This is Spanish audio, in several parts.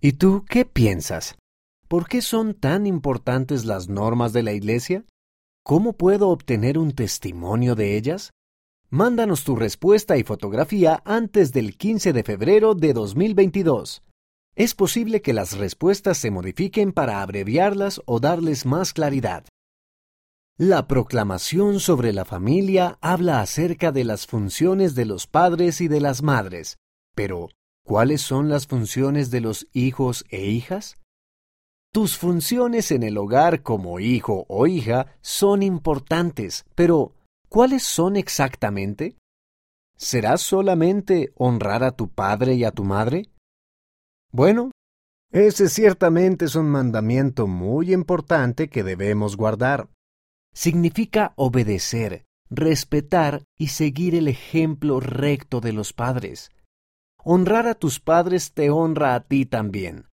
¿Y tú qué piensas? ¿Por qué son tan importantes las normas de la Iglesia? ¿Cómo puedo obtener un testimonio de ellas? Mándanos tu respuesta y fotografía antes del 15 de febrero de 2022. Es posible que las respuestas se modifiquen para abreviarlas o darles más claridad. La proclamación sobre la familia habla acerca de las funciones de los padres y de las madres, pero ¿cuáles son las funciones de los hijos e hijas? Tus funciones en el hogar como hijo o hija son importantes, pero ¿Cuáles son exactamente? ¿Será solamente honrar a tu padre y a tu madre? Bueno, ese ciertamente es un mandamiento muy importante que debemos guardar. Significa obedecer, respetar y seguir el ejemplo recto de los padres. Honrar a tus padres te honra a ti también.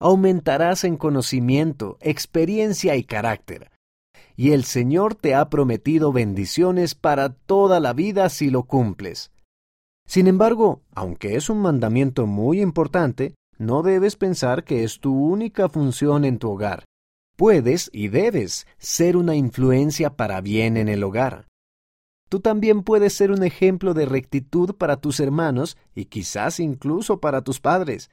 Aumentarás en conocimiento, experiencia y carácter y el Señor te ha prometido bendiciones para toda la vida si lo cumples. Sin embargo, aunque es un mandamiento muy importante, no debes pensar que es tu única función en tu hogar. Puedes y debes ser una influencia para bien en el hogar. Tú también puedes ser un ejemplo de rectitud para tus hermanos y quizás incluso para tus padres.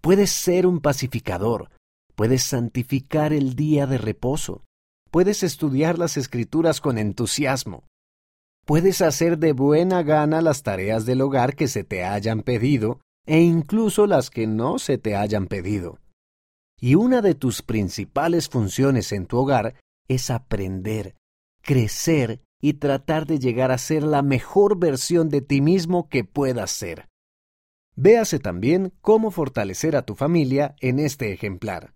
Puedes ser un pacificador, puedes santificar el día de reposo, Puedes estudiar las escrituras con entusiasmo. Puedes hacer de buena gana las tareas del hogar que se te hayan pedido e incluso las que no se te hayan pedido. Y una de tus principales funciones en tu hogar es aprender, crecer y tratar de llegar a ser la mejor versión de ti mismo que puedas ser. Véase también cómo fortalecer a tu familia en este ejemplar.